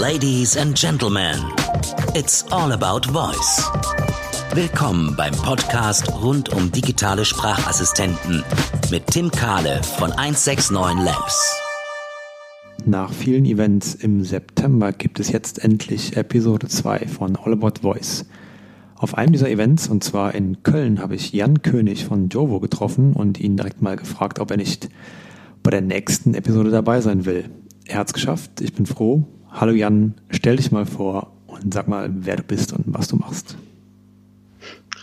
Ladies and Gentlemen, it's all about voice. Willkommen beim Podcast rund um digitale Sprachassistenten mit Tim Kahle von 169 Labs. Nach vielen Events im September gibt es jetzt endlich Episode 2 von All About Voice. Auf einem dieser Events, und zwar in Köln, habe ich Jan König von Jovo getroffen und ihn direkt mal gefragt, ob er nicht bei der nächsten Episode dabei sein will. Er hat es geschafft, ich bin froh. Hallo Jan, stell dich mal vor und sag mal, wer du bist und was du machst.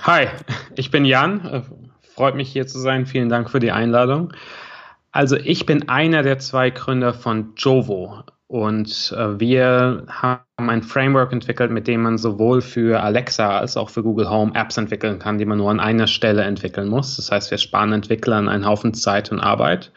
Hi, ich bin Jan. Freut mich hier zu sein. Vielen Dank für die Einladung. Also ich bin einer der zwei Gründer von Jovo. Und äh, wir haben ein Framework entwickelt, mit dem man sowohl für Alexa als auch für Google Home Apps entwickeln kann, die man nur an einer Stelle entwickeln muss. Das heißt, wir sparen Entwicklern einen Haufen Zeit und Arbeit.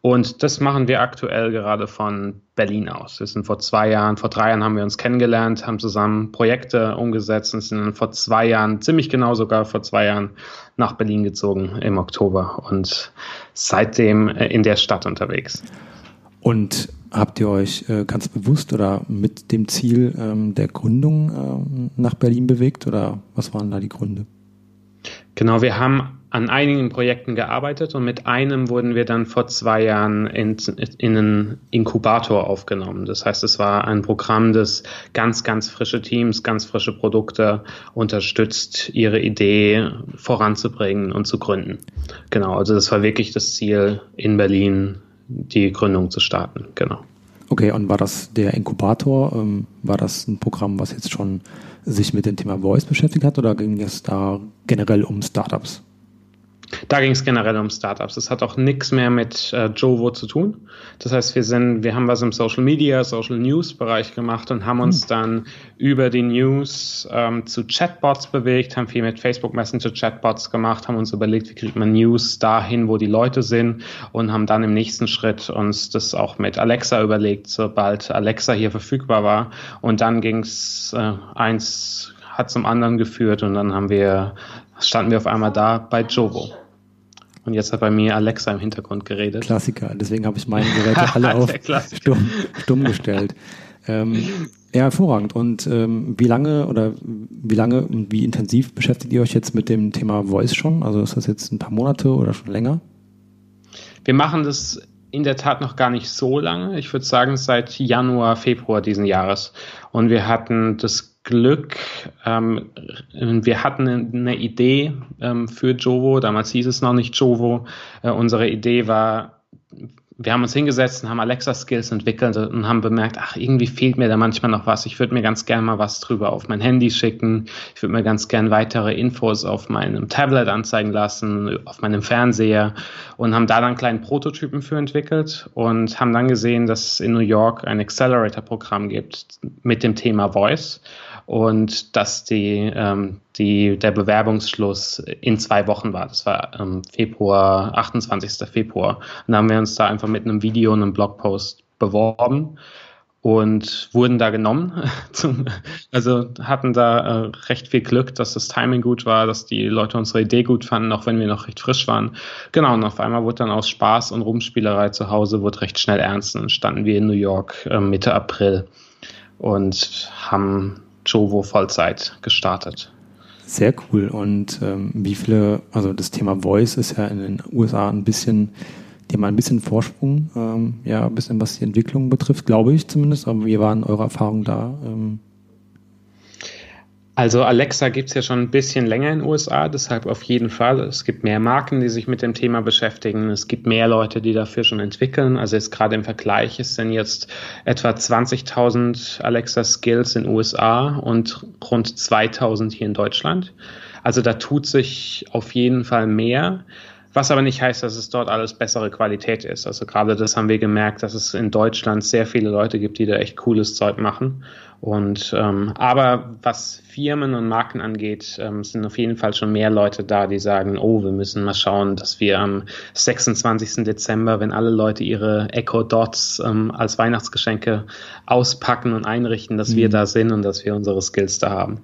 Und das machen wir aktuell gerade von Berlin aus. Wir sind vor zwei Jahren, vor drei Jahren haben wir uns kennengelernt, haben zusammen Projekte umgesetzt und sind vor zwei Jahren, ziemlich genau sogar vor zwei Jahren, nach Berlin gezogen im Oktober und seitdem äh, in der Stadt unterwegs. Und habt ihr euch äh, ganz bewusst oder mit dem Ziel ähm, der Gründung äh, nach Berlin bewegt oder was waren da die Gründe? Genau, wir haben an einigen Projekten gearbeitet und mit einem wurden wir dann vor zwei Jahren in, in einen Inkubator aufgenommen. Das heißt, es war ein Programm, das ganz, ganz frische Teams, ganz frische Produkte unterstützt, ihre Idee voranzubringen und zu gründen. Genau, also das war wirklich das Ziel, in Berlin die Gründung zu starten. Genau. Okay, und war das der Inkubator? Ähm, war das ein Programm, was jetzt schon sich mit dem Thema Voice beschäftigt hat oder ging es da generell um Startups? Da ging es generell um Startups. Es hat auch nichts mehr mit äh, Jovo zu tun. Das heißt, wir sind, wir haben was im Social Media, Social News Bereich gemacht und haben uns hm. dann über die News ähm, zu Chatbots bewegt, haben viel mit Facebook Messenger Chatbots gemacht, haben uns überlegt, wie kriegt man News dahin, wo die Leute sind und haben dann im nächsten Schritt uns das auch mit Alexa überlegt, sobald Alexa hier verfügbar war. Und dann ging es äh, eins hat zum anderen geführt und dann haben wir standen wir auf einmal da bei Jovo. Und jetzt hat bei mir Alexa im Hintergrund geredet. Klassiker, deswegen habe ich meine Geräte alle auf stumm, stumm gestellt. Ähm, ja, hervorragend. Und ähm, wie lange oder wie lange und wie intensiv beschäftigt ihr euch jetzt mit dem Thema Voice schon? Also ist das jetzt ein paar Monate oder schon länger? Wir machen das in der Tat noch gar nicht so lange. Ich würde sagen seit Januar, Februar diesen Jahres. Und wir hatten das Glück. Ähm, wir hatten eine Idee ähm, für Jovo, damals hieß es noch nicht Jovo. Äh, unsere Idee war, wir haben uns hingesetzt und haben Alexa-Skills entwickelt und haben bemerkt, ach, irgendwie fehlt mir da manchmal noch was. Ich würde mir ganz gerne mal was drüber auf mein Handy schicken. Ich würde mir ganz gern weitere Infos auf meinem Tablet anzeigen lassen, auf meinem Fernseher und haben da dann kleinen Prototypen für entwickelt und haben dann gesehen, dass es in New York ein Accelerator-Programm gibt mit dem Thema Voice und dass die, ähm, die, der Bewerbungsschluss in zwei Wochen war. Das war ähm, Februar, 28. Februar. Und da haben wir uns da einfach mit einem Video und einem Blogpost beworben und wurden da genommen. Also hatten da äh, recht viel Glück, dass das Timing gut war, dass die Leute unsere Idee gut fanden, auch wenn wir noch recht frisch waren. Genau, und auf einmal wurde dann aus Spaß und Rumspielerei zu Hause wurde recht schnell ernst und standen wir in New York äh, Mitte April und haben Jovo Vollzeit gestartet. Sehr cool. Und ähm, wie viele, also das Thema Voice ist ja in den USA ein bisschen, haben ein bisschen Vorsprung, ähm, ja, ein bisschen was die Entwicklung betrifft, glaube ich zumindest. Aber wie waren eure Erfahrungen da? Ähm, also Alexa gibt es ja schon ein bisschen länger in den USA, deshalb auf jeden Fall. Es gibt mehr Marken, die sich mit dem Thema beschäftigen. Es gibt mehr Leute, die dafür schon entwickeln. Also jetzt gerade im Vergleich es sind jetzt etwa 20.000 Alexa Skills in den USA und rund 2.000 hier in Deutschland. Also da tut sich auf jeden Fall mehr. Was aber nicht heißt, dass es dort alles bessere Qualität ist. Also gerade das haben wir gemerkt, dass es in Deutschland sehr viele Leute gibt, die da echt cooles Zeug machen. Und ähm, aber was Firmen und Marken angeht, ähm, sind auf jeden Fall schon mehr Leute da, die sagen, oh, wir müssen mal schauen, dass wir am 26. Dezember, wenn alle Leute ihre Echo Dots ähm, als Weihnachtsgeschenke auspacken und einrichten, dass mhm. wir da sind und dass wir unsere Skills da haben.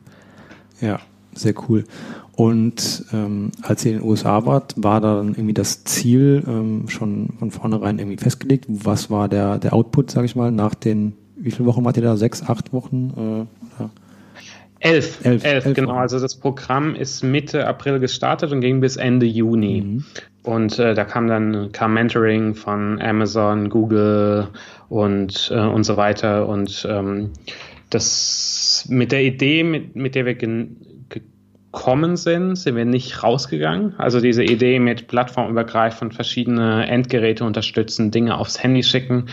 Ja, sehr cool. Und ähm, als ihr in den USA wart, war da dann irgendwie das Ziel ähm, schon von vornherein irgendwie festgelegt? Was war der, der Output, sage ich mal, nach den wie viele Wochen wart ihr da? Sechs, acht Wochen? Äh, Elf, elf, elf, elf genau. Also das Programm ist Mitte April gestartet und ging bis Ende Juni. Mhm. Und äh, da kam dann kam Mentoring von Amazon, Google und, äh, und so weiter. Und ähm, das mit der Idee, mit, mit der wir gekommen sind, sind wir nicht rausgegangen. Also diese Idee mit plattformübergreifend verschiedene Endgeräte unterstützen, Dinge aufs Handy schicken,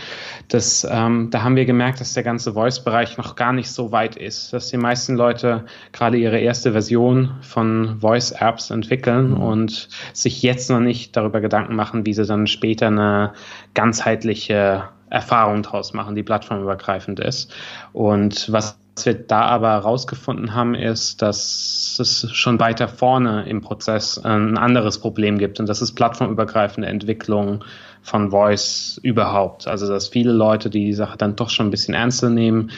das, ähm, da haben wir gemerkt, dass der ganze Voice-Bereich noch gar nicht so weit ist, dass die meisten Leute gerade ihre erste Version von Voice-Apps entwickeln mhm. und sich jetzt noch nicht darüber Gedanken machen, wie sie dann später eine ganzheitliche Erfahrung draus machen, die plattformübergreifend ist. Und was was wir da aber herausgefunden haben, ist, dass es schon weiter vorne im Prozess ein anderes Problem gibt und das ist plattformübergreifende Entwicklung von Voice überhaupt. Also dass viele Leute, die die Sache dann doch schon ein bisschen ernster nehmen,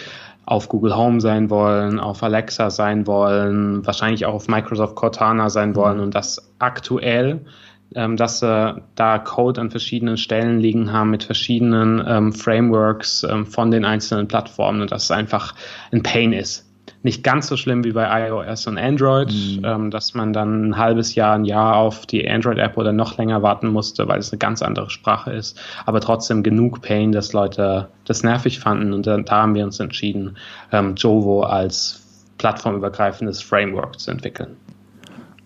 auf Google Home sein wollen, auf Alexa sein wollen, wahrscheinlich auch auf Microsoft Cortana sein wollen und das aktuell ähm, dass sie da Code an verschiedenen Stellen liegen haben mit verschiedenen ähm, Frameworks ähm, von den einzelnen Plattformen und dass es einfach ein Pain ist. Nicht ganz so schlimm wie bei iOS und Android, mhm. ähm, dass man dann ein halbes Jahr, ein Jahr auf die Android-App oder noch länger warten musste, weil es eine ganz andere Sprache ist. Aber trotzdem genug Pain, dass Leute das nervig fanden. Und da, da haben wir uns entschieden, ähm, Jovo als plattformübergreifendes Framework zu entwickeln.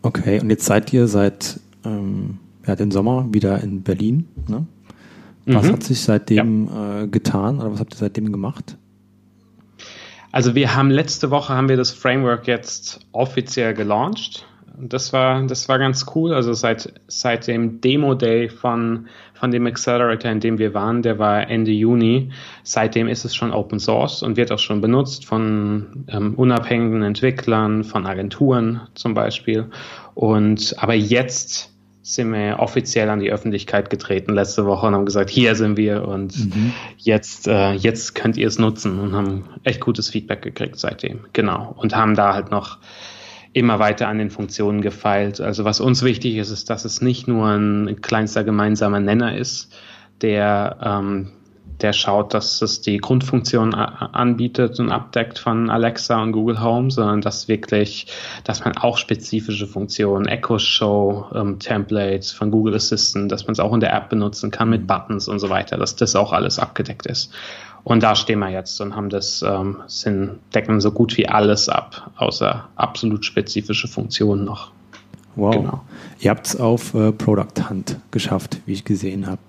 Okay, und jetzt seid ihr seit ähm, ja, den Sommer wieder in Berlin. Ne? Was mhm. hat sich seitdem ja. äh, getan oder was habt ihr seitdem gemacht? Also wir haben letzte Woche haben wir das Framework jetzt offiziell gelauncht. Das war, das war ganz cool. Also seit, seit dem Demo Day von, von dem Accelerator, in dem wir waren, der war Ende Juni. Seitdem ist es schon Open Source und wird auch schon benutzt von ähm, unabhängigen Entwicklern, von Agenturen zum Beispiel. Und aber jetzt sind wir offiziell an die Öffentlichkeit getreten letzte Woche und haben gesagt, hier sind wir und mhm. jetzt, äh, jetzt könnt ihr es nutzen und haben echt gutes Feedback gekriegt seitdem. Genau. Und haben da halt noch immer weiter an den Funktionen gefeilt. Also was uns wichtig ist, ist, dass es nicht nur ein kleinster gemeinsamer Nenner ist, der ähm, der schaut, dass es die Grundfunktion anbietet und abdeckt von Alexa und Google Home, sondern dass wirklich, dass man auch spezifische Funktionen, Echo Show, ähm, Templates von Google Assistant, dass man es auch in der App benutzen kann mit Buttons und so weiter, dass das auch alles abgedeckt ist. Und da stehen wir jetzt und haben das, ähm, sind, decken so gut wie alles ab, außer absolut spezifische Funktionen noch. Wow. Genau. Ihr habt es auf äh, Product Hunt geschafft, wie ich gesehen habe.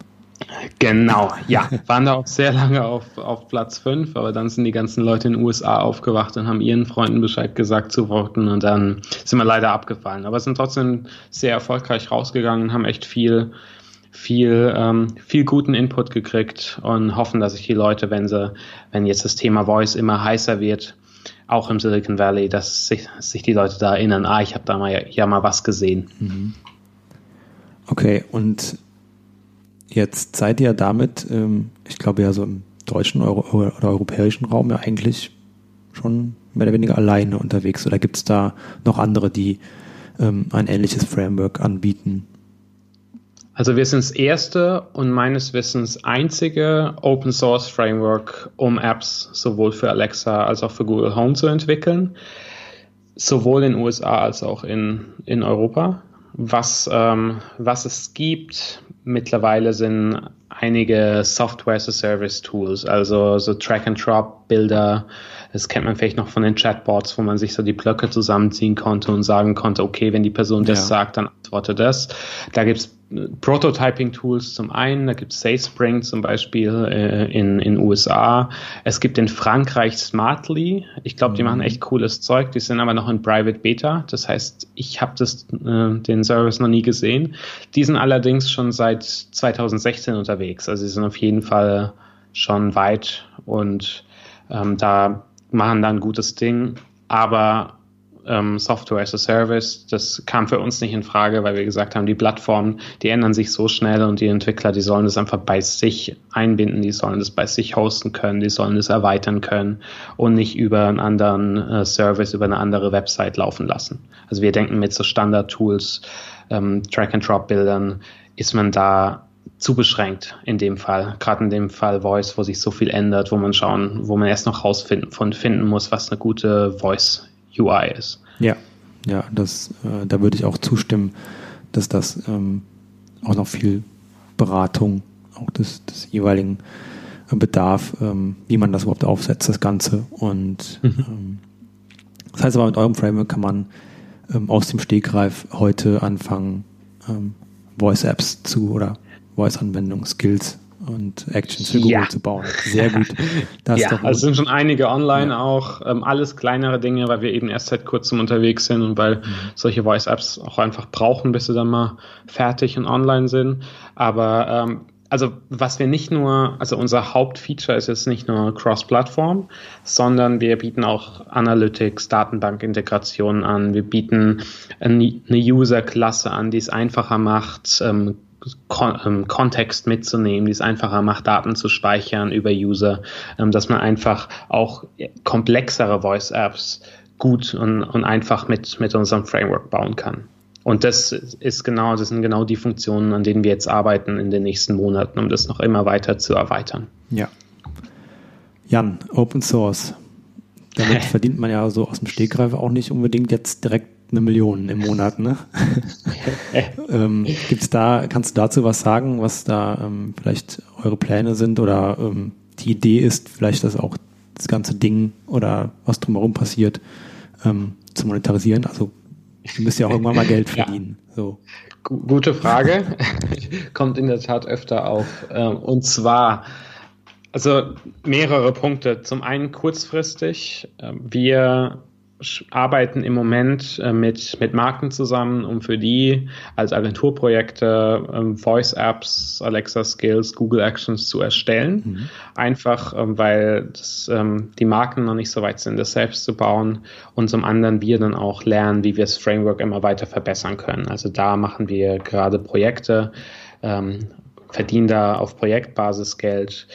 Genau, ja. Waren da auch sehr lange auf, auf Platz 5, aber dann sind die ganzen Leute in den USA aufgewacht und haben ihren Freunden Bescheid gesagt zu voten und dann sind wir leider abgefallen. Aber sind trotzdem sehr erfolgreich rausgegangen, haben echt viel, viel, ähm, viel guten Input gekriegt und hoffen, dass sich die Leute, wenn sie, wenn jetzt das Thema Voice immer heißer wird, auch im Silicon Valley, dass sich, sich die Leute da erinnern, ah, ich habe da mal ja mal was gesehen. Mhm. Okay, und Jetzt seid ihr damit, ähm, ich glaube ja so im deutschen Euro oder europäischen Raum ja eigentlich schon mehr oder weniger alleine unterwegs. Oder gibt es da noch andere, die ähm, ein ähnliches Framework anbieten? Also wir sind das erste und meines Wissens einzige Open Source Framework, um Apps sowohl für Alexa als auch für Google Home zu entwickeln, sowohl in den USA als auch in, in Europa. Was, ähm, was es gibt, mittlerweile sind einige Software as a Service Tools, also so Track and Drop Bilder. Das kennt man vielleicht noch von den Chatbots, wo man sich so die Blöcke zusammenziehen konnte und sagen konnte, okay, wenn die Person das ja. sagt, dann antworte das. Da gibt's Prototyping-Tools zum einen, da gibt es SafeSpring zum Beispiel äh, in in USA. Es gibt in Frankreich Smartly. Ich glaube, die mhm. machen echt cooles Zeug. Die sind aber noch in Private Beta. Das heißt, ich habe das äh, den Service noch nie gesehen. Die sind allerdings schon seit 2016 unterwegs. Also sie sind auf jeden Fall schon weit und ähm, da machen dann ein gutes Ding. Aber ähm, Software as a Service. Das kam für uns nicht in Frage, weil wir gesagt haben, die Plattformen, die ändern sich so schnell und die Entwickler, die sollen das einfach bei sich einbinden, die sollen das bei sich hosten können, die sollen das erweitern können und nicht über einen anderen äh, Service, über eine andere Website laufen lassen. Also wir denken mit so Standard-Tools, ähm, Track-and-Drop-Bildern, ist man da zu beschränkt in dem Fall. Gerade in dem Fall Voice, wo sich so viel ändert, wo man schauen, wo man erst noch rausfinden von finden muss, was eine gute Voice UI ist. Ja, ja, das, äh, da würde ich auch zustimmen, dass das ähm, auch noch viel Beratung auch des, des jeweiligen Bedarf, ähm, wie man das überhaupt aufsetzt, das Ganze. Und mhm. ähm, das heißt aber, mit eurem Framework kann man ähm, aus dem Stegreif heute anfangen, ähm, Voice-Apps zu oder Voice-Anwendungen, Skills und Actions für Google ja. zu bauen. Sehr gut. Das ja, also sind schon einige online ja. auch, ähm, alles kleinere Dinge, weil wir eben erst seit kurzem unterwegs sind und weil mhm. solche Voice-Apps auch einfach brauchen, bis sie dann mal fertig und online sind. Aber ähm, also was wir nicht nur, also unser Hauptfeature ist jetzt nicht nur Cross-Plattform, sondern wir bieten auch Analytics, Datenbankintegrationen an. Wir bieten eine User-Klasse an, die es einfacher macht, ähm, Kon ähm, Kontext mitzunehmen, die es einfacher macht, Daten zu speichern über User, ähm, dass man einfach auch komplexere Voice-Apps gut und, und einfach mit, mit unserem Framework bauen kann. Und das ist genau, das sind genau die Funktionen, an denen wir jetzt arbeiten in den nächsten Monaten, um das noch immer weiter zu erweitern. Ja. Jan, Open Source. Damit verdient man ja so aus dem Stegreif auch nicht unbedingt jetzt direkt eine Million im Monat, ne? ähm, gibt's da, kannst du dazu was sagen, was da ähm, vielleicht eure Pläne sind oder ähm, die Idee ist, vielleicht das auch das ganze Ding oder was drumherum passiert, ähm, zu monetarisieren? Also Du müsst ja auch irgendwann mal Geld verdienen. Ja. So. Gute Frage. Kommt in der Tat öfter auf. Ähm, und zwar, also mehrere Punkte. Zum einen kurzfristig. Ähm, wir arbeiten im Moment äh, mit, mit Marken zusammen, um für die als Agenturprojekte ähm, Voice Apps, Alexa Skills, Google Actions zu erstellen. Mhm. Einfach, ähm, weil das, ähm, die Marken noch nicht so weit sind, das selbst zu bauen und zum anderen wir dann auch lernen, wie wir das Framework immer weiter verbessern können. Also da machen wir gerade Projekte, ähm, verdienen da auf Projektbasis Geld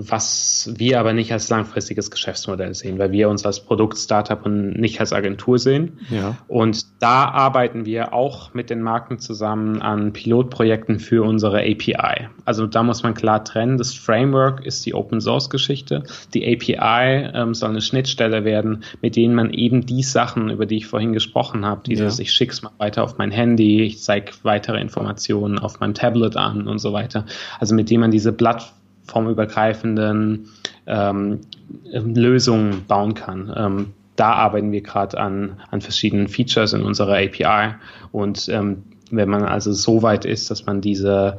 was wir aber nicht als langfristiges Geschäftsmodell sehen, weil wir uns als Produkt-Startup und nicht als Agentur sehen. Ja. Und da arbeiten wir auch mit den Marken zusammen an Pilotprojekten für unsere API. Also da muss man klar trennen, das Framework ist die Open-Source-Geschichte. Die API ähm, soll eine Schnittstelle werden, mit denen man eben die Sachen, über die ich vorhin gesprochen habe, dieses ja. ich schick's mal weiter auf mein Handy, ich zeige weitere Informationen auf meinem Tablet an und so weiter. Also mit dem man diese Plattform formübergreifenden ähm, Lösungen bauen kann. Ähm, da arbeiten wir gerade an, an verschiedenen Features in unserer API. Und ähm, wenn man also so weit ist, dass man diese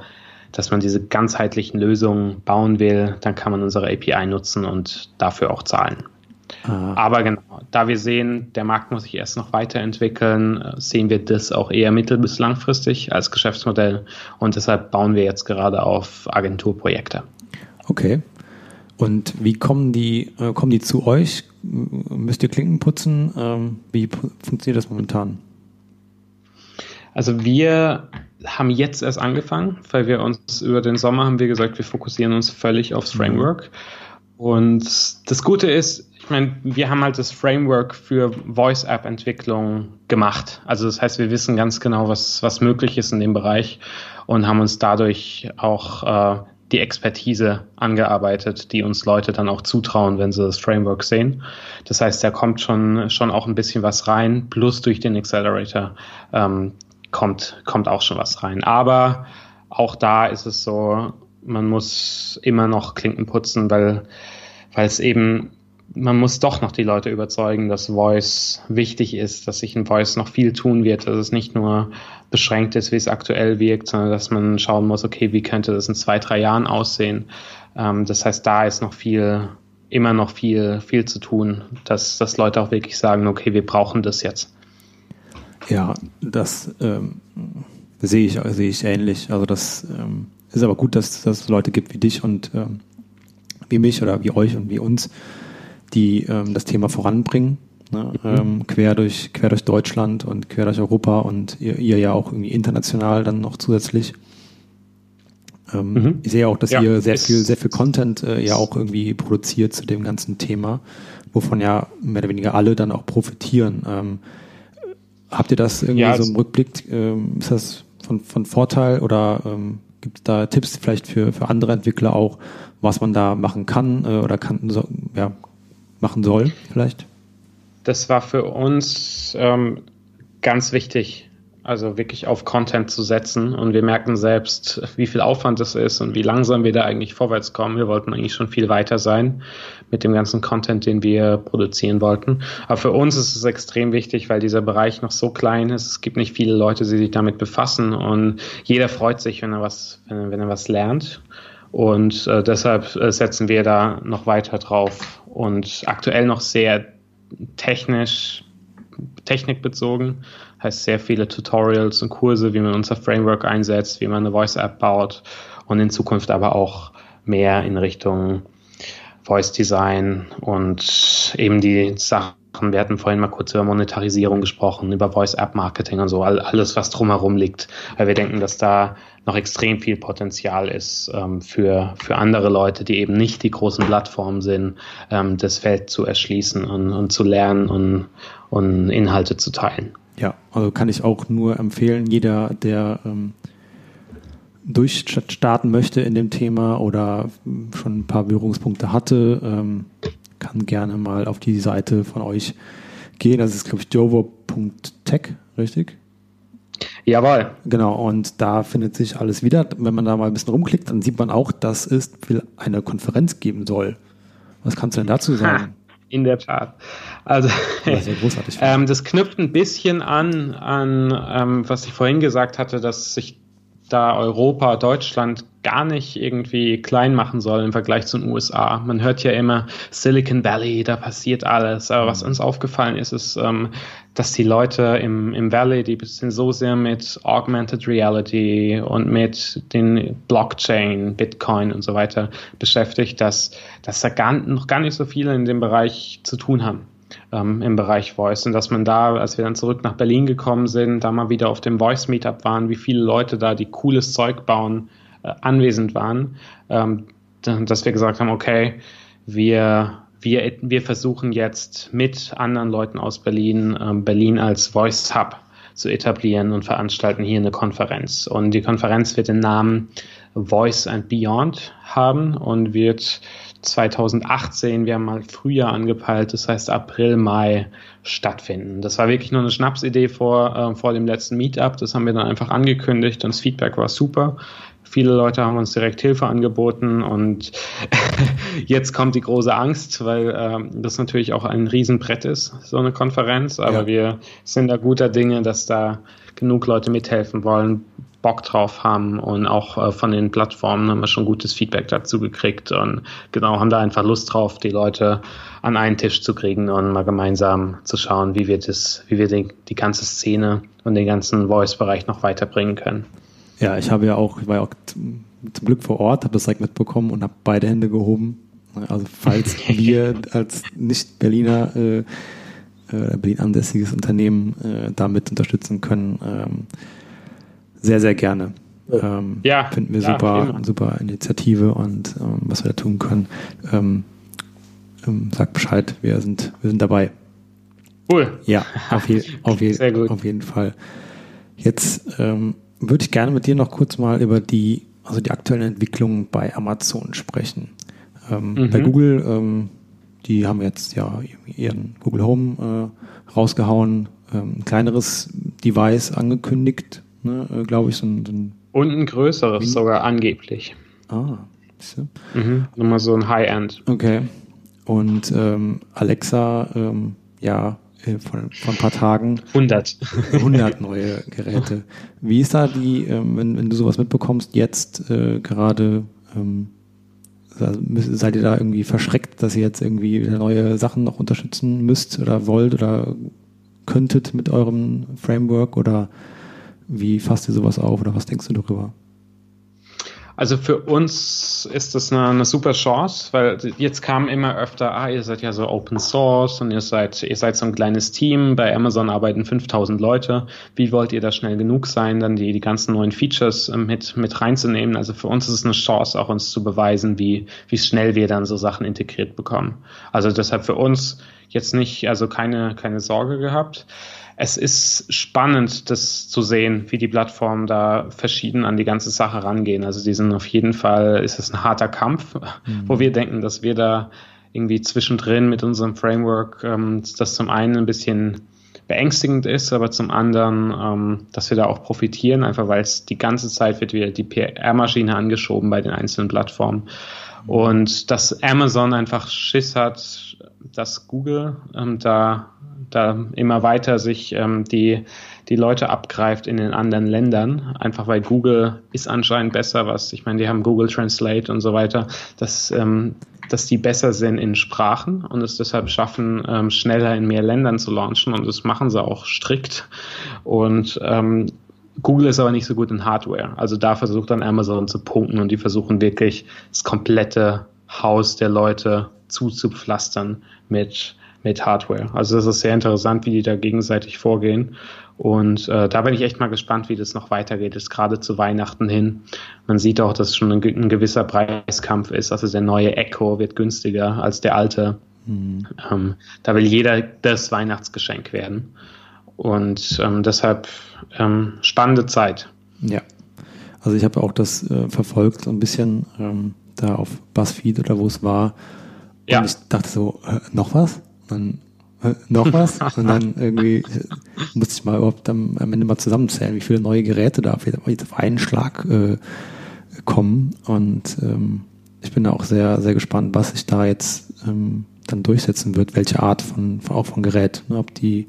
dass man diese ganzheitlichen Lösungen bauen will, dann kann man unsere API nutzen und dafür auch zahlen. Ah. Aber genau, da wir sehen, der Markt muss sich erst noch weiterentwickeln, sehen wir das auch eher mittel- bis langfristig als Geschäftsmodell und deshalb bauen wir jetzt gerade auf Agenturprojekte. Okay. Und wie kommen die, äh, kommen die zu euch? Müsst ihr Klinken putzen? Ähm, wie funktioniert das momentan? Also wir haben jetzt erst angefangen, weil wir uns über den Sommer haben wir gesagt, wir fokussieren uns völlig aufs mhm. Framework. Und das Gute ist, ich meine, wir haben halt das Framework für Voice-App-Entwicklung gemacht. Also das heißt, wir wissen ganz genau, was, was möglich ist in dem Bereich und haben uns dadurch auch äh, die Expertise angearbeitet, die uns Leute dann auch zutrauen, wenn sie das Framework sehen. Das heißt, da kommt schon, schon auch ein bisschen was rein, plus durch den Accelerator ähm, kommt, kommt auch schon was rein. Aber auch da ist es so, man muss immer noch Klinken putzen, weil, weil es eben man muss doch noch die Leute überzeugen, dass Voice wichtig ist, dass sich in Voice noch viel tun wird, dass es nicht nur beschränkt ist, wie es aktuell wirkt, sondern dass man schauen muss, okay, wie könnte das in zwei, drei Jahren aussehen. Ähm, das heißt, da ist noch viel, immer noch viel, viel zu tun, dass, dass Leute auch wirklich sagen, okay, wir brauchen das jetzt. Ja, das ähm, sehe ich, sehe ich ähnlich. Also das ähm, ist aber gut, dass, dass es Leute gibt wie dich und ähm, wie mich oder wie euch und wie uns, die ähm, das Thema voranbringen, ne? mhm. ähm, quer, durch, quer durch Deutschland und quer durch Europa und ihr, ihr ja auch irgendwie international dann noch zusätzlich. Ähm, mhm. Ich sehe auch, dass ja, ihr sehr viel, sehr viel Content äh, ja auch irgendwie produziert zu dem ganzen Thema, wovon ja mehr oder weniger alle dann auch profitieren. Ähm, habt ihr das irgendwie ja, so im Rückblick? Ähm, ist das von, von Vorteil oder ähm, Gibt es da Tipps vielleicht für, für andere Entwickler auch, was man da machen kann äh, oder kann, so, ja, machen soll vielleicht? Das war für uns ähm, ganz wichtig, also wirklich auf Content zu setzen. Und wir merken selbst, wie viel Aufwand das ist und wie langsam wir da eigentlich vorwärts kommen. Wir wollten eigentlich schon viel weiter sein mit dem ganzen Content, den wir produzieren wollten. Aber für uns ist es extrem wichtig, weil dieser Bereich noch so klein ist. Es gibt nicht viele Leute, die sich damit befassen und jeder freut sich, wenn er was, wenn er, wenn er was lernt. Und äh, deshalb äh, setzen wir da noch weiter drauf und aktuell noch sehr technisch, technikbezogen heißt sehr viele Tutorials und Kurse, wie man unser Framework einsetzt, wie man eine Voice-App baut und in Zukunft aber auch mehr in Richtung Voice Design und eben die Sachen. Wir hatten vorhin mal kurz über Monetarisierung gesprochen, über Voice App Marketing und so, alles, was drumherum liegt, weil wir denken, dass da noch extrem viel Potenzial ist ähm, für, für andere Leute, die eben nicht die großen Plattformen sind, ähm, das Feld zu erschließen und, und zu lernen und, und Inhalte zu teilen. Ja, also kann ich auch nur empfehlen, jeder, der ähm, durchstarten möchte in dem Thema oder schon ein paar Berührungspunkte hatte, ähm, kann gerne mal auf die Seite von euch gehen. Das ist, glaube ich, jovo.tech, richtig? Jawohl. Genau, und da findet sich alles wieder. Wenn man da mal ein bisschen rumklickt, dann sieht man auch, dass es eine Konferenz geben soll. Was kannst du denn dazu sagen? Ha. In der Tat. Also ähm, das knüpft ein bisschen an, an ähm, was ich vorhin gesagt hatte, dass sich da Europa, Deutschland gar nicht irgendwie klein machen soll im Vergleich zu den USA. Man hört ja immer Silicon Valley, da passiert alles. Aber was mhm. uns aufgefallen ist, ist, ähm, dass die Leute im, im Valley, die sind so sehr mit Augmented Reality und mit den Blockchain, Bitcoin und so weiter beschäftigt, dass, dass da gar, noch gar nicht so viele in dem Bereich zu tun haben ähm, im Bereich Voice. Und dass man da, als wir dann zurück nach Berlin gekommen sind, da mal wieder auf dem Voice Meetup waren, wie viele Leute da, die cooles Zeug bauen, äh, anwesend waren, ähm, dass wir gesagt haben, okay, wir, wir, wir versuchen jetzt mit anderen Leuten aus Berlin, ähm, Berlin als Voice Hub zu etablieren und veranstalten hier eine Konferenz. Und die Konferenz wird den Namen Voice and Beyond haben und wird 2018, wir haben mal Frühjahr angepeilt, das heißt April, Mai stattfinden. Das war wirklich nur eine Schnapsidee vor, äh, vor dem letzten Meetup. Das haben wir dann einfach angekündigt und das Feedback war super. Viele Leute haben uns direkt Hilfe angeboten und jetzt kommt die große Angst, weil ähm, das natürlich auch ein Riesenbrett ist, so eine Konferenz. Aber ja. wir sind da guter Dinge, dass da genug Leute mithelfen wollen, Bock drauf haben und auch äh, von den Plattformen haben wir schon gutes Feedback dazu gekriegt und genau haben da einfach Lust drauf, die Leute an einen Tisch zu kriegen und mal gemeinsam zu schauen, wie wir das, wie wir die, die ganze Szene und den ganzen Voice-Bereich noch weiterbringen können. Ja, ich habe ja auch, ich war ja auch zum Glück vor Ort, habe das direkt mitbekommen und habe beide Hände gehoben. Also falls wir als Nicht-Berliner äh, äh, Berlin ansässiges Unternehmen äh, damit unterstützen können, ähm, sehr, sehr gerne. Ähm, ja, finden wir ja, super, super Initiative und ähm, was wir da tun können. Ähm, ähm, sagt Bescheid, wir sind, wir sind dabei. Cool. Ja, auf, je, auf, je, auf jeden Fall. Jetzt ähm, würde ich gerne mit dir noch kurz mal über die, also die aktuellen Entwicklungen bei Amazon sprechen. Ähm, mhm. Bei Google, ähm, die haben jetzt ja ihren Google Home äh, rausgehauen, ähm, ein kleineres Device angekündigt, ne, äh, glaube ich. So ein, so ein Und ein größeres Mini sogar angeblich. Ah, so. Mhm, nochmal so ein High-End. Okay. Und ähm, Alexa, ähm, ja, äh, von, von ein paar Tagen. 100. 100 neue Geräte. Wie ist da die, ähm, wenn, wenn du sowas mitbekommst, jetzt äh, gerade, ähm, seid ihr da irgendwie verschreckt, dass ihr jetzt irgendwie neue Sachen noch unterstützen müsst oder wollt oder könntet mit eurem Framework oder wie fasst ihr sowas auf oder was denkst du darüber? Also für uns ist das eine, eine, super Chance, weil jetzt kam immer öfter, ah, ihr seid ja so Open Source und ihr seid, ihr seid so ein kleines Team. Bei Amazon arbeiten 5000 Leute. Wie wollt ihr da schnell genug sein, dann die, die ganzen neuen Features äh, mit, mit reinzunehmen? Also für uns ist es eine Chance, auch uns zu beweisen, wie, wie schnell wir dann so Sachen integriert bekommen. Also deshalb für uns jetzt nicht, also keine, keine Sorge gehabt es ist spannend, das zu sehen, wie die Plattformen da verschieden an die ganze Sache rangehen. Also die sind auf jeden Fall, ist es ein harter Kampf, mhm. wo wir denken, dass wir da irgendwie zwischendrin mit unserem Framework, ähm, das zum einen ein bisschen beängstigend ist, aber zum anderen, ähm, dass wir da auch profitieren, einfach weil es die ganze Zeit wird wieder die PR-Maschine angeschoben bei den einzelnen Plattformen. Und dass Amazon einfach Schiss hat, dass Google ähm, da da immer weiter sich ähm, die, die Leute abgreift in den anderen Ländern, einfach weil Google ist anscheinend besser, was, ich meine, die haben Google Translate und so weiter, dass, ähm, dass die besser sind in Sprachen und es deshalb schaffen, ähm, schneller in mehr Ländern zu launchen und das machen sie auch strikt. Und ähm, Google ist aber nicht so gut in Hardware. Also da versucht dann Amazon zu punkten und die versuchen wirklich das komplette Haus der Leute zuzupflastern mit mit Hardware. Also das ist sehr interessant, wie die da gegenseitig vorgehen. Und äh, da bin ich echt mal gespannt, wie das noch weitergeht. Ist gerade zu Weihnachten hin. Man sieht auch, dass schon ein, ein, gewisser Preiskampf ist. Also der neue Echo wird günstiger als der alte. Mhm. Ähm, da will jeder das Weihnachtsgeschenk werden. Und ähm, deshalb ähm, spannende Zeit. Ja. Also ich habe auch das äh, verfolgt, so ein bisschen ähm, da auf BuzzFeed oder wo es war. Und ja. ich dachte so, äh, noch was? dann äh, noch was und dann irgendwie äh, muss ich mal überhaupt am, am, Ende mal zusammenzählen, wie viele neue Geräte da auf, auf einen Schlag äh, kommen und ähm, ich bin da auch sehr, sehr gespannt, was sich da jetzt ähm, dann durchsetzen wird, welche Art von, von auch von Gerät, ne, ob die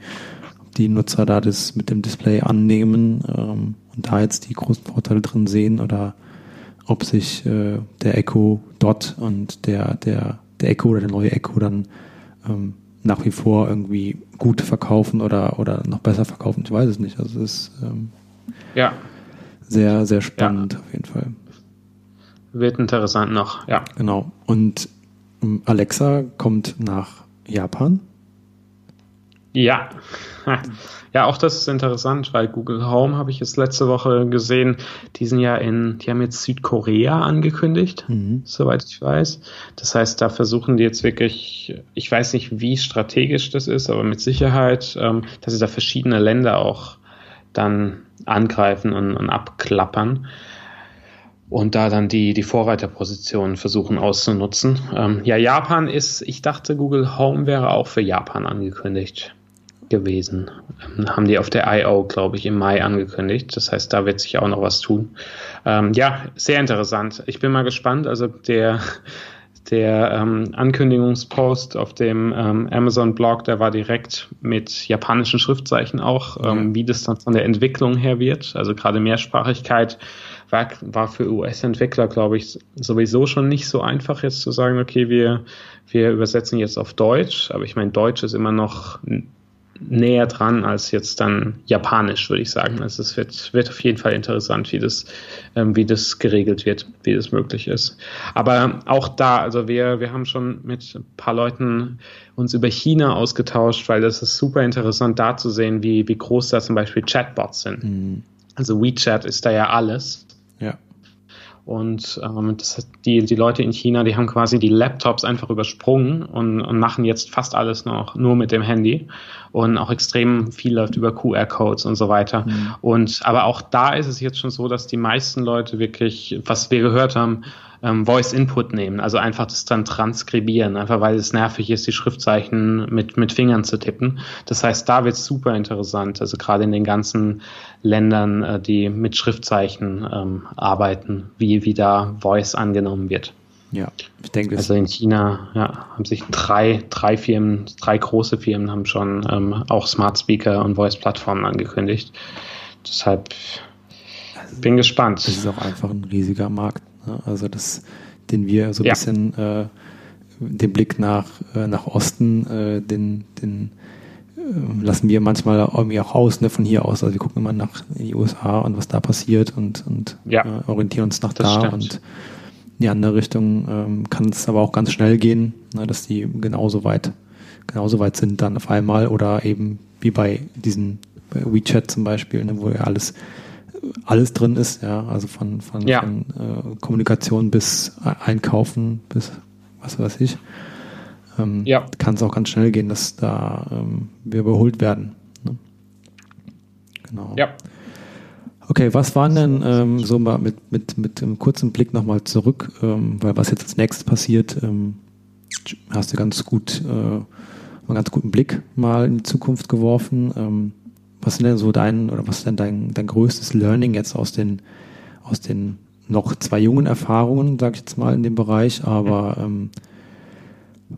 ob die Nutzer da das mit dem Display annehmen ähm, und da jetzt die großen Vorteile drin sehen oder ob sich äh, der Echo Dot und der der der Echo oder der neue Echo dann ähm, nach wie vor irgendwie gut verkaufen oder, oder noch besser verkaufen. Ich weiß es nicht. Also es ist ähm, ja. sehr, sehr spannend ja. auf jeden Fall. Wird interessant noch, ja. Genau. Und ähm, Alexa kommt nach Japan. Ja. Ja, auch das ist interessant, weil Google Home habe ich jetzt letzte Woche gesehen, die sind ja in, die haben jetzt Südkorea angekündigt, mhm. soweit ich weiß. Das heißt, da versuchen die jetzt wirklich, ich weiß nicht, wie strategisch das ist, aber mit Sicherheit, ähm, dass sie da verschiedene Länder auch dann angreifen und, und abklappern und da dann die, die Vorreiterposition versuchen auszunutzen. Ähm, ja, Japan ist, ich dachte, Google Home wäre auch für Japan angekündigt gewesen. Ähm, haben die auf der I.O., glaube ich, im Mai angekündigt. Das heißt, da wird sich auch noch was tun. Ähm, ja, sehr interessant. Ich bin mal gespannt. Also der, der ähm, Ankündigungspost auf dem ähm, Amazon-Blog, der war direkt mit japanischen Schriftzeichen auch, ähm, wie das dann von der Entwicklung her wird. Also gerade Mehrsprachigkeit war, war für US-Entwickler, glaube ich, sowieso schon nicht so einfach jetzt zu sagen, okay, wir, wir übersetzen jetzt auf Deutsch. Aber ich meine, Deutsch ist immer noch näher dran als jetzt dann Japanisch, würde ich sagen. Also es wird, wird auf jeden Fall interessant, wie das, ähm, wie das geregelt wird, wie das möglich ist. Aber auch da, also wir, wir haben schon mit ein paar Leuten uns über China ausgetauscht, weil das ist super interessant da zu sehen, wie, wie groß da zum Beispiel Chatbots sind. Mhm. Also WeChat ist da ja alles. Ja. Und ähm, das, die, die Leute in China, die haben quasi die Laptops einfach übersprungen und, und machen jetzt fast alles noch nur mit dem Handy. Und auch extrem viel läuft über QR-Codes und so weiter. Mhm. Und aber auch da ist es jetzt schon so, dass die meisten Leute wirklich, was wir gehört haben, ähm, Voice Input nehmen, also einfach das dann transkribieren, einfach weil es nervig ist, die Schriftzeichen mit, mit Fingern zu tippen. Das heißt, da wird es super interessant, also gerade in den ganzen Ländern, äh, die mit Schriftzeichen ähm, arbeiten, wie, wie da Voice angenommen wird. Ja, ich denke. Also in China ja, haben sich drei, drei Firmen, drei große Firmen haben schon ähm, auch Smart Speaker und Voice-Plattformen angekündigt. Deshalb also, bin gespannt. Das ist auch einfach ein riesiger Markt. Ne? Also das, den wir so ein ja. bisschen äh, den Blick nach, äh, nach Osten, äh, den, den äh, lassen wir manchmal irgendwie auch aus, ne, von hier aus. Also wir gucken immer nach die USA und was da passiert und, und ja, äh, orientieren uns nach da stimmt. und in die andere Richtung ähm, kann es aber auch ganz schnell gehen, ne, dass die genauso weit, genauso weit sind dann auf einmal oder eben wie bei diesen bei WeChat zum Beispiel, ne, wo ja alles alles drin ist, ja, also von, von, ja. von äh, Kommunikation bis Einkaufen bis was weiß ich ähm, ja. kann es auch ganz schnell gehen, dass da ähm, wir überholt werden. Ne? Genau. Ja. Okay, was waren denn ähm, so mal mit, mit, mit einem kurzen Blick nochmal zurück, ähm, weil was jetzt als nächstes passiert, ähm, hast du ganz gut, äh, einen ganz guten Blick mal in die Zukunft geworfen. Was sind denn so dein, oder was ist denn dein, dein größtes Learning jetzt aus den, aus den noch zwei jungen Erfahrungen, sag ich jetzt mal, in dem Bereich, aber ähm,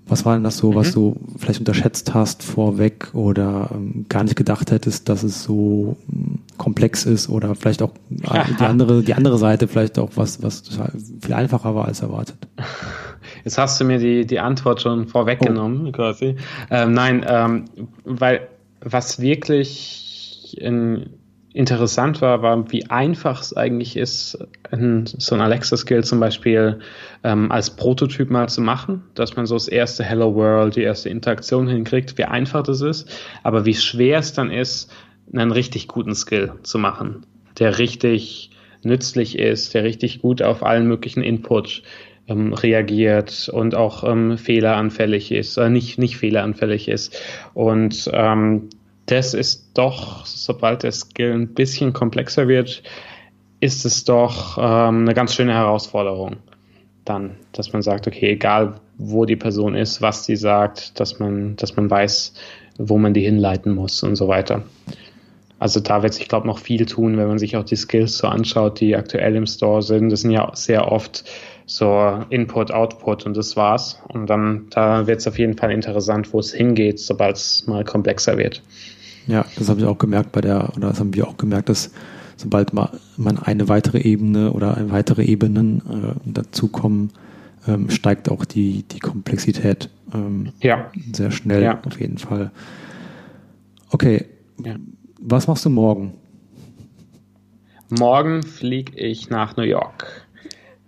was war denn das so, mhm. was du vielleicht unterschätzt hast vorweg oder ähm, gar nicht gedacht hättest, dass es so ähm, komplex ist oder vielleicht auch die andere, die andere Seite vielleicht auch was, was viel einfacher war als erwartet? Jetzt hast du mir die, die Antwort schon vorweggenommen, oh. quasi. Ähm, nein, ähm, weil was wirklich in, interessant war, war, wie einfach es eigentlich ist, so ein Alexa-Skill zum Beispiel ähm, als Prototyp mal zu machen, dass man so das erste Hello World, die erste Interaktion hinkriegt, wie einfach das ist, aber wie schwer es dann ist, einen richtig guten Skill zu machen, der richtig nützlich ist, der richtig gut auf allen möglichen Input ähm, reagiert und auch ähm, fehleranfällig ist, äh, nicht, nicht fehleranfällig ist. Und ähm, das ist doch, sobald der Skill ein bisschen komplexer wird, ist es doch ähm, eine ganz schöne Herausforderung. Dann, dass man sagt, okay, egal wo die Person ist, was sie sagt, dass man, dass man weiß, wo man die hinleiten muss und so weiter. Also da wird sich, glaube ich, noch viel tun, wenn man sich auch die Skills so anschaut, die aktuell im Store sind. Das sind ja sehr oft so Input, Output und das war's. Und dann, da wird es auf jeden Fall interessant, wo es hingeht, sobald es mal komplexer wird. Ja, das habe ich auch gemerkt bei der, oder das haben wir auch gemerkt, dass sobald man eine weitere Ebene oder weitere Ebenen äh, dazukommen, ähm, steigt auch die, die Komplexität ähm, ja. sehr schnell ja. auf jeden Fall. Okay, ja. was machst du morgen? Morgen fliege ich nach New York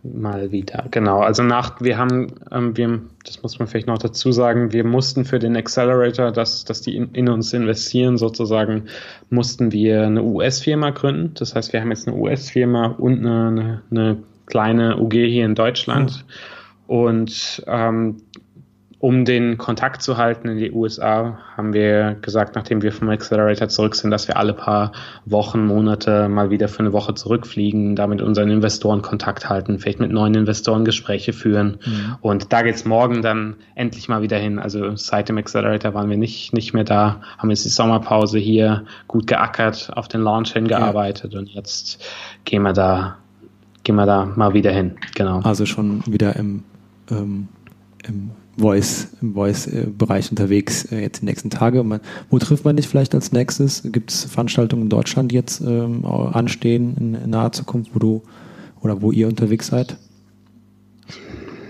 mal wieder. Genau, also nach, wir haben, ähm, wir, das muss man vielleicht noch dazu sagen, wir mussten für den Accelerator, dass, dass die in, in uns investieren sozusagen, mussten wir eine US-Firma gründen. Das heißt, wir haben jetzt eine US-Firma und eine, eine, eine, kleine UG hier in Deutschland. Mhm. Und ähm, um den Kontakt zu halten in die USA, haben wir gesagt, nachdem wir vom Accelerator zurück sind, dass wir alle paar Wochen, Monate mal wieder für eine Woche zurückfliegen, damit unseren Investoren Kontakt halten, vielleicht mit neuen Investoren Gespräche führen. Mhm. Und da geht's morgen dann endlich mal wieder hin. Also seit dem Accelerator waren wir nicht, nicht mehr da, haben jetzt die Sommerpause hier gut geackert, auf den Launch hingearbeitet ja. und jetzt gehen wir da, gehen wir da mal wieder hin. Genau. Also schon wieder im, ähm, im Voice, im Voice-Bereich unterwegs äh, jetzt die nächsten Tage. Man, wo trifft man dich vielleicht als nächstes? Gibt es Veranstaltungen in Deutschland, die jetzt ähm, anstehen in, in, naher Zukunft, wo du oder wo ihr unterwegs seid?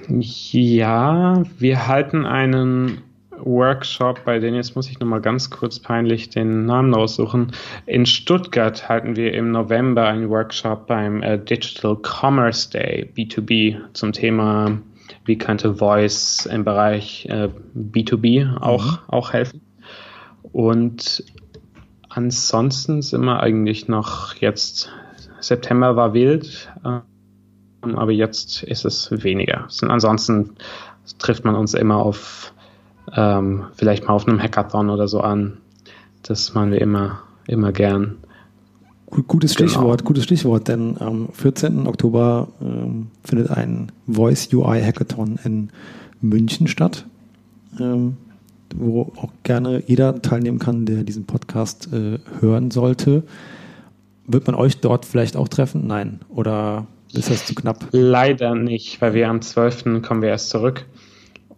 Ja, wir halten einen Workshop, bei dem jetzt muss ich nochmal ganz kurz peinlich den Namen raussuchen. In Stuttgart halten wir im November einen Workshop beim äh, Digital Commerce Day B2B zum Thema wie könnte Voice im Bereich äh, B2B auch, mhm. auch helfen. Und ansonsten sind wir eigentlich noch jetzt, September war wild, äh, aber jetzt ist es weniger. Und ansonsten trifft man uns immer auf, ähm, vielleicht mal auf einem Hackathon oder so an. Das machen wir immer, immer gern. Gutes genau. Stichwort, gutes Stichwort, denn am 14. Oktober ähm, findet ein Voice UI Hackathon in München statt, ähm, wo auch gerne jeder teilnehmen kann, der diesen Podcast äh, hören sollte. Wird man euch dort vielleicht auch treffen? Nein. Oder ist das zu knapp? Leider nicht, weil wir am 12. kommen wir erst zurück.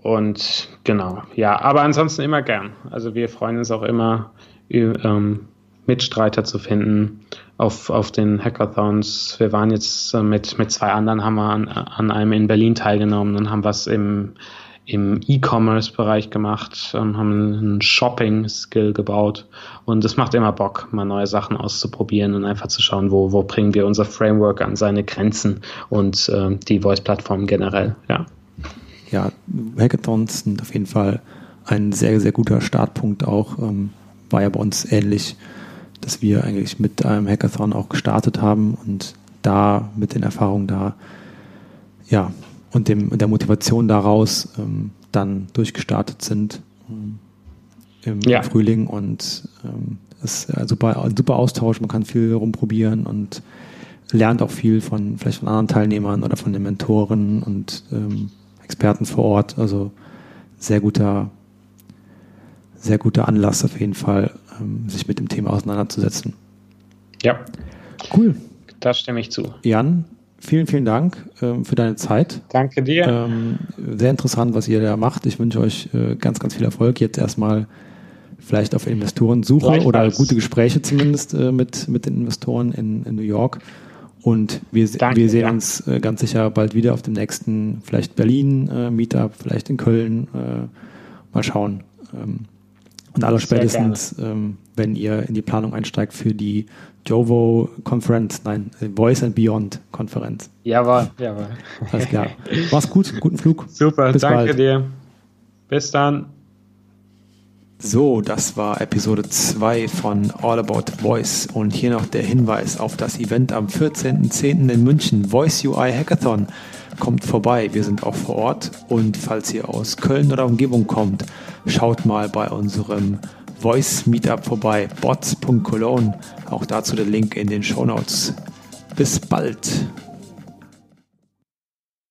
Und genau, ja, aber ansonsten immer gern. Also wir freuen uns auch immer, ähm, Mitstreiter zu finden auf, auf den Hackathons. Wir waren jetzt äh, mit, mit zwei anderen, haben wir an, an einem in Berlin teilgenommen und haben was im, im E-Commerce-Bereich gemacht, ähm, haben einen Shopping-Skill gebaut und es macht immer Bock, mal neue Sachen auszuprobieren und einfach zu schauen, wo, wo bringen wir unser Framework an seine Grenzen und äh, die Voice-Plattform generell, ja. Ja, Hackathons sind auf jeden Fall ein sehr, sehr guter Startpunkt auch. Ähm, war ja bei uns ähnlich, dass wir eigentlich mit einem Hackathon auch gestartet haben und da mit den Erfahrungen da, ja, und dem, der Motivation daraus ähm, dann durchgestartet sind ähm, im, ja. Frühling und ähm, es ist ein super, ein super Austausch, man kann viel rumprobieren und lernt auch viel von vielleicht von anderen Teilnehmern oder von den Mentoren und ähm, Experten vor Ort. Also sehr guter, sehr guter Anlass auf jeden Fall, ähm, sich mit dem Thema auseinanderzusetzen. Ja. Cool. Da stimme ich zu. Jan, vielen, vielen Dank ähm, für deine Zeit. Danke dir. Ähm, sehr interessant, was ihr da macht. Ich wünsche euch äh, ganz, ganz viel Erfolg. Jetzt erstmal vielleicht auf Investorensuche oder gute Gespräche zumindest äh, mit, mit den Investoren in, in New York. Und wir, Danke, wir sehen ja. uns äh, ganz sicher bald wieder auf dem nächsten, vielleicht Berlin äh, Meetup, vielleicht in Köln. Äh, mal schauen. Ähm, und allerspätestens, ähm, wenn ihr in die Planung einsteigt für die Jovo-Konferenz, nein, Voice and Beyond-Konferenz. Jawohl, jawohl. Alles klar. Mach's gut, guten Flug. Super, Bis danke bald. dir. Bis dann. So, das war Episode 2 von All About Voice und hier noch der Hinweis auf das Event am 14.10. in München, Voice UI Hackathon. Kommt vorbei, wir sind auch vor Ort und falls ihr aus Köln oder Umgebung kommt, schaut mal bei unserem Voice Meetup vorbei, bots.cologne. Auch dazu der Link in den Show Notes. Bis bald.